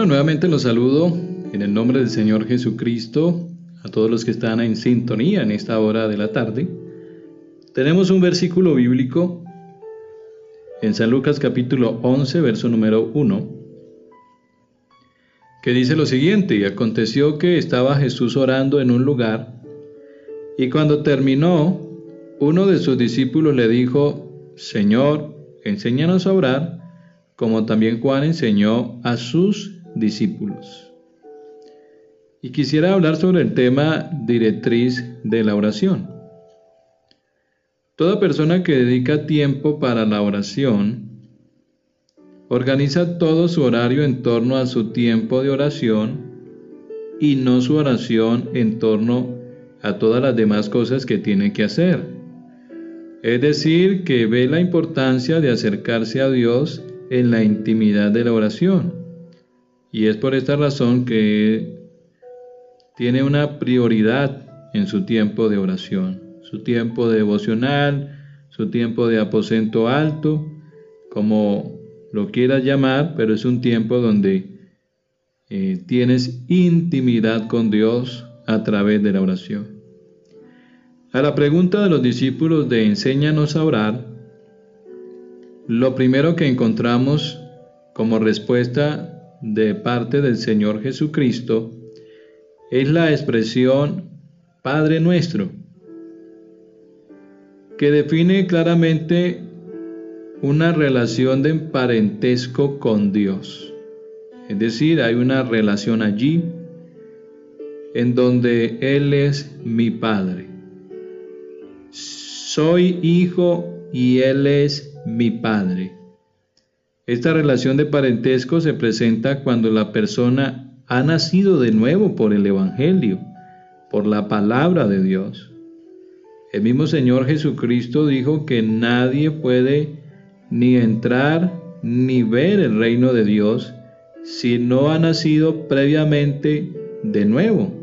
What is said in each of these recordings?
Bueno, nuevamente los saludo en el nombre del Señor Jesucristo a todos los que están en sintonía en esta hora de la tarde. Tenemos un versículo bíblico en San Lucas capítulo 11, verso número 1, que dice lo siguiente, y aconteció que estaba Jesús orando en un lugar, y cuando terminó, uno de sus discípulos le dijo, Señor, enséñanos a orar, como también Juan enseñó a sus discípulos. Y quisiera hablar sobre el tema directriz de la oración. Toda persona que dedica tiempo para la oración organiza todo su horario en torno a su tiempo de oración y no su oración en torno a todas las demás cosas que tiene que hacer. Es decir, que ve la importancia de acercarse a Dios en la intimidad de la oración. Y es por esta razón que tiene una prioridad en su tiempo de oración, su tiempo devocional, su tiempo de aposento alto, como lo quieras llamar, pero es un tiempo donde eh, tienes intimidad con Dios a través de la oración. A la pregunta de los discípulos de enséñanos a orar, lo primero que encontramos como respuesta de parte del Señor Jesucristo es la expresión Padre nuestro, que define claramente una relación de parentesco con Dios. Es decir, hay una relación allí en donde Él es mi Padre. Soy hijo y Él es mi Padre. Esta relación de parentesco se presenta cuando la persona ha nacido de nuevo por el Evangelio, por la palabra de Dios. El mismo Señor Jesucristo dijo que nadie puede ni entrar ni ver el reino de Dios si no ha nacido previamente de nuevo.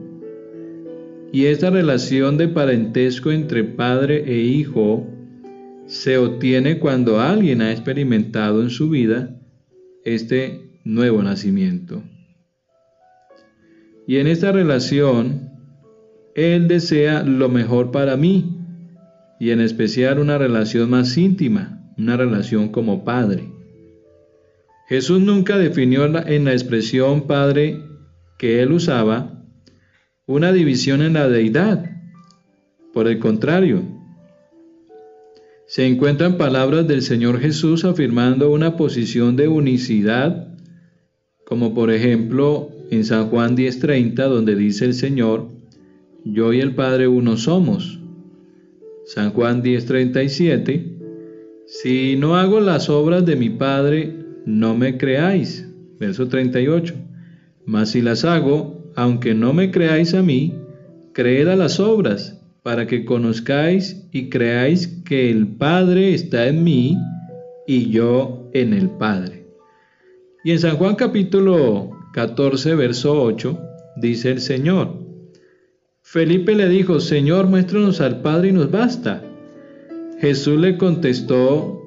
Y esta relación de parentesco entre padre e hijo se obtiene cuando alguien ha experimentado en su vida este nuevo nacimiento. Y en esta relación, Él desea lo mejor para mí, y en especial una relación más íntima, una relación como Padre. Jesús nunca definió en la expresión Padre que Él usaba una división en la deidad. Por el contrario, se encuentran palabras del Señor Jesús afirmando una posición de unicidad, como por ejemplo en San Juan 10:30, donde dice el Señor, yo y el Padre uno somos. San Juan 10:37, si no hago las obras de mi Padre, no me creáis. Verso 38, mas si las hago, aunque no me creáis a mí, creed a las obras para que conozcáis y creáis que el Padre está en mí y yo en el Padre. Y en San Juan capítulo 14, verso 8, dice el Señor, Felipe le dijo, Señor, muéstranos al Padre y nos basta. Jesús le contestó,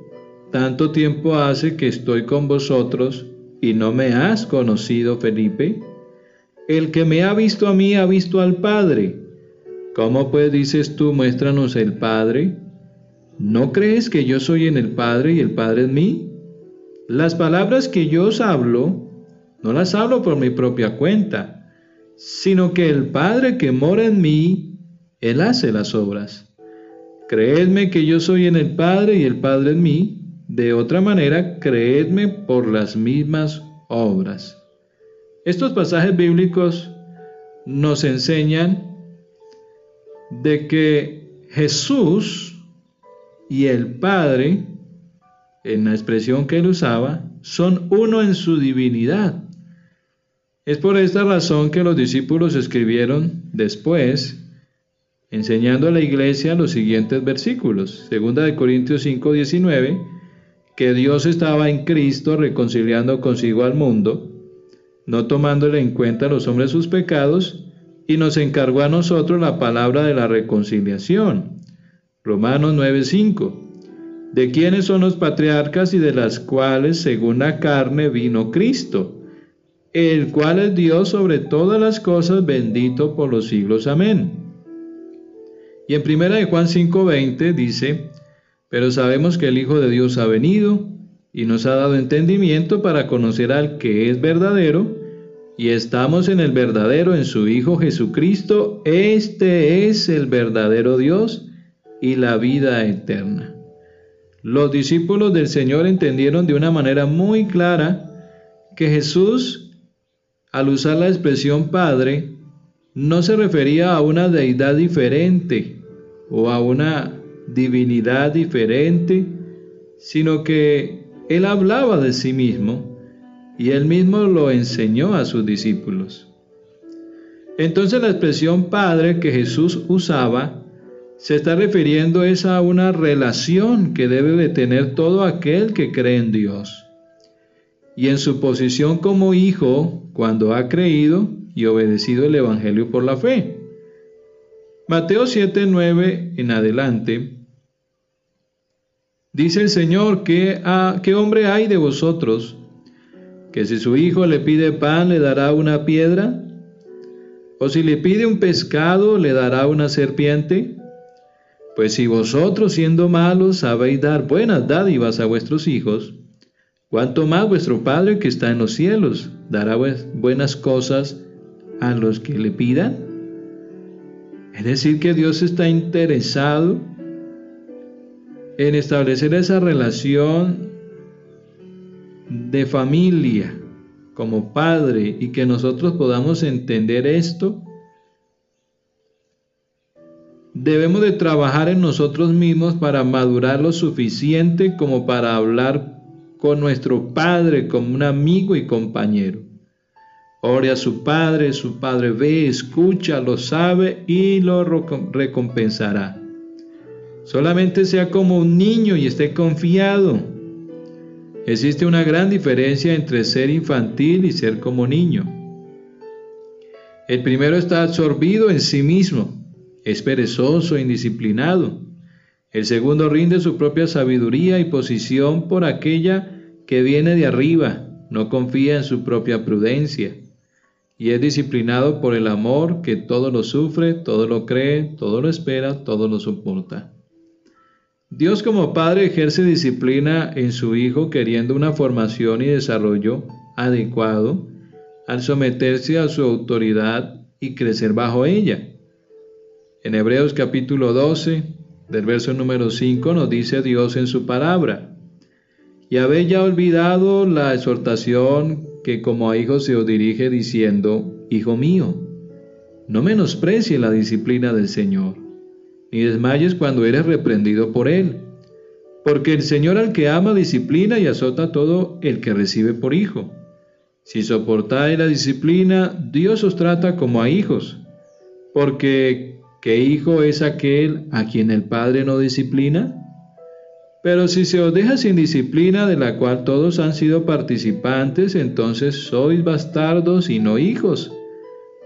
tanto tiempo hace que estoy con vosotros y no me has conocido, Felipe. El que me ha visto a mí ha visto al Padre. ¿Cómo pues dices tú, muéstranos el Padre? ¿No crees que yo soy en el Padre y el Padre en mí? Las palabras que yo os hablo, no las hablo por mi propia cuenta, sino que el Padre que mora en mí, Él hace las obras. Creedme que yo soy en el Padre y el Padre en mí, de otra manera, creedme por las mismas obras. Estos pasajes bíblicos nos enseñan de que Jesús y el Padre, en la expresión que él usaba, son uno en su divinidad. Es por esta razón que los discípulos escribieron después, enseñando a la iglesia los siguientes versículos. Segunda de Corintios 5, 19, que Dios estaba en Cristo reconciliando consigo al mundo, no tomándole en cuenta a los hombres sus pecados, y nos encargó a nosotros la palabra de la reconciliación. Romanos 9:5. ¿De quiénes son los patriarcas y de las cuales según la carne vino Cristo? el cual es Dios sobre todas las cosas, bendito por los siglos. Amén. Y en primera de Juan 5:20 dice, pero sabemos que el Hijo de Dios ha venido y nos ha dado entendimiento para conocer al que es verdadero, y estamos en el verdadero, en su Hijo Jesucristo. Este es el verdadero Dios y la vida eterna. Los discípulos del Señor entendieron de una manera muy clara que Jesús, al usar la expresión Padre, no se refería a una deidad diferente o a una divinidad diferente, sino que Él hablaba de sí mismo y Él mismo lo enseñó a sus discípulos. Entonces la expresión Padre que Jesús usaba se está refiriendo es a una relación que debe de tener todo aquel que cree en Dios. Y en su posición como hijo, cuando ha creído y obedecido el Evangelio por la fe. Mateo 7, 9 en adelante Dice el Señor, que ¿qué hombre hay de vosotros que si su hijo le pide pan le dará una piedra? ¿O si le pide un pescado le dará una serpiente? Pues si vosotros siendo malos sabéis dar buenas dádivas a vuestros hijos, ¿cuánto más vuestro Padre que está en los cielos dará buenas cosas a los que le pidan? Es decir, que Dios está interesado en establecer esa relación de familia como padre y que nosotros podamos entender esto, debemos de trabajar en nosotros mismos para madurar lo suficiente como para hablar con nuestro padre como un amigo y compañero. Ore a su padre, su padre ve, escucha, lo sabe y lo recompensará. Solamente sea como un niño y esté confiado. Existe una gran diferencia entre ser infantil y ser como niño. El primero está absorbido en sí mismo, es perezoso e indisciplinado. El segundo rinde su propia sabiduría y posición por aquella que viene de arriba, no confía en su propia prudencia y es disciplinado por el amor que todo lo sufre, todo lo cree, todo lo espera, todo lo soporta. Dios como Padre ejerce disciplina en su Hijo queriendo una formación y desarrollo adecuado al someterse a su autoridad y crecer bajo ella. En Hebreos capítulo 12, del verso número 5, nos dice Dios en su palabra, y habéis ya olvidado la exhortación que como a hijos se os dirige diciendo, Hijo mío, no menosprecie la disciplina del Señor ni desmayes cuando eres reprendido por él. Porque el Señor al que ama disciplina y azota todo el que recibe por hijo. Si soportáis la disciplina, Dios os trata como a hijos. Porque ¿qué hijo es aquel a quien el Padre no disciplina? Pero si se os deja sin disciplina de la cual todos han sido participantes, entonces sois bastardos y no hijos.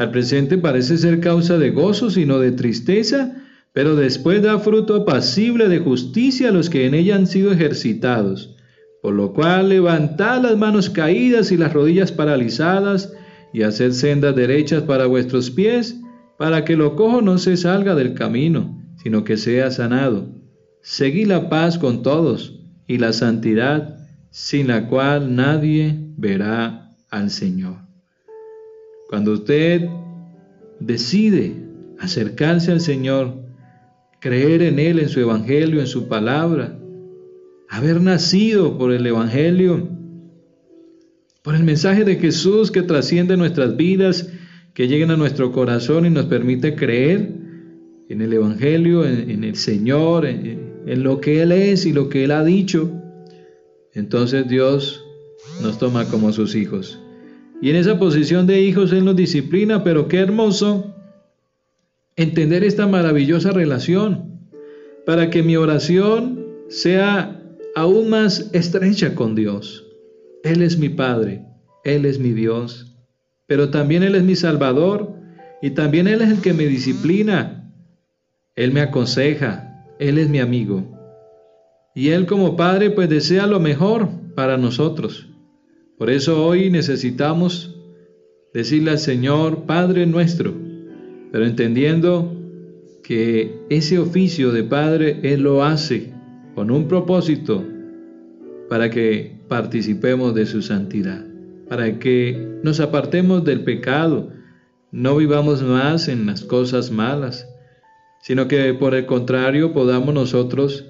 al presente parece ser causa de gozo, sino de tristeza, pero después da fruto apacible de justicia a los que en ella han sido ejercitados. Por lo cual levantad las manos caídas y las rodillas paralizadas, y haced sendas derechas para vuestros pies, para que lo cojo no se salga del camino, sino que sea sanado. Seguid la paz con todos y la santidad, sin la cual nadie verá al Señor. Cuando usted decide acercarse al Señor, creer en Él, en su Evangelio, en su palabra, haber nacido por el Evangelio, por el mensaje de Jesús que trasciende nuestras vidas, que lleguen a nuestro corazón y nos permite creer en el Evangelio, en, el Señor, en lo que Él es y lo que Él ha dicho, entonces Dios nos toma como sus hijos. Y en esa posición de hijos Él nos disciplina, pero qué hermoso entender esta maravillosa relación, para que mi oración sea aún más estrecha con Dios. Él es mi Padre, Él es mi Dios, pero también Él es mi Salvador y también Él es el que me disciplina. Él me aconseja, Él es mi amigo. Y Él como Padre pues desea lo mejor para nosotros. Por eso hoy necesitamos decirle al Señor, Padre nuestro, pero entendiendo que ese oficio de Padre Él lo hace con un propósito para que participemos de su santidad, para que nos apartemos del pecado, no vivamos más en las cosas malas, sino que por el contrario podamos nosotros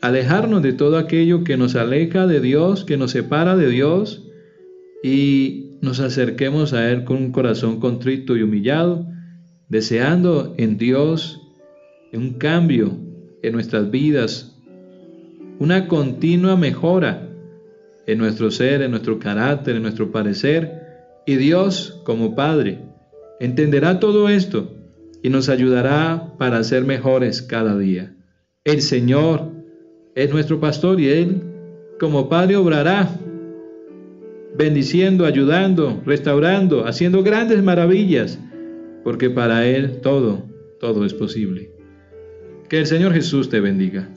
alejarnos de todo aquello que nos aleja de Dios, que nos separa de Dios, y nos acerquemos a Él con un corazón contrito y humillado, deseando en Dios un cambio en nuestras vidas, una continua mejora en nuestro ser, en nuestro carácter, en nuestro parecer, y Dios como Padre entenderá todo esto y nos ayudará para ser mejores cada día. El Señor es nuestro pastor y Él como Padre obrará bendiciendo, ayudando, restaurando, haciendo grandes maravillas, porque para Él todo, todo es posible. Que el Señor Jesús te bendiga.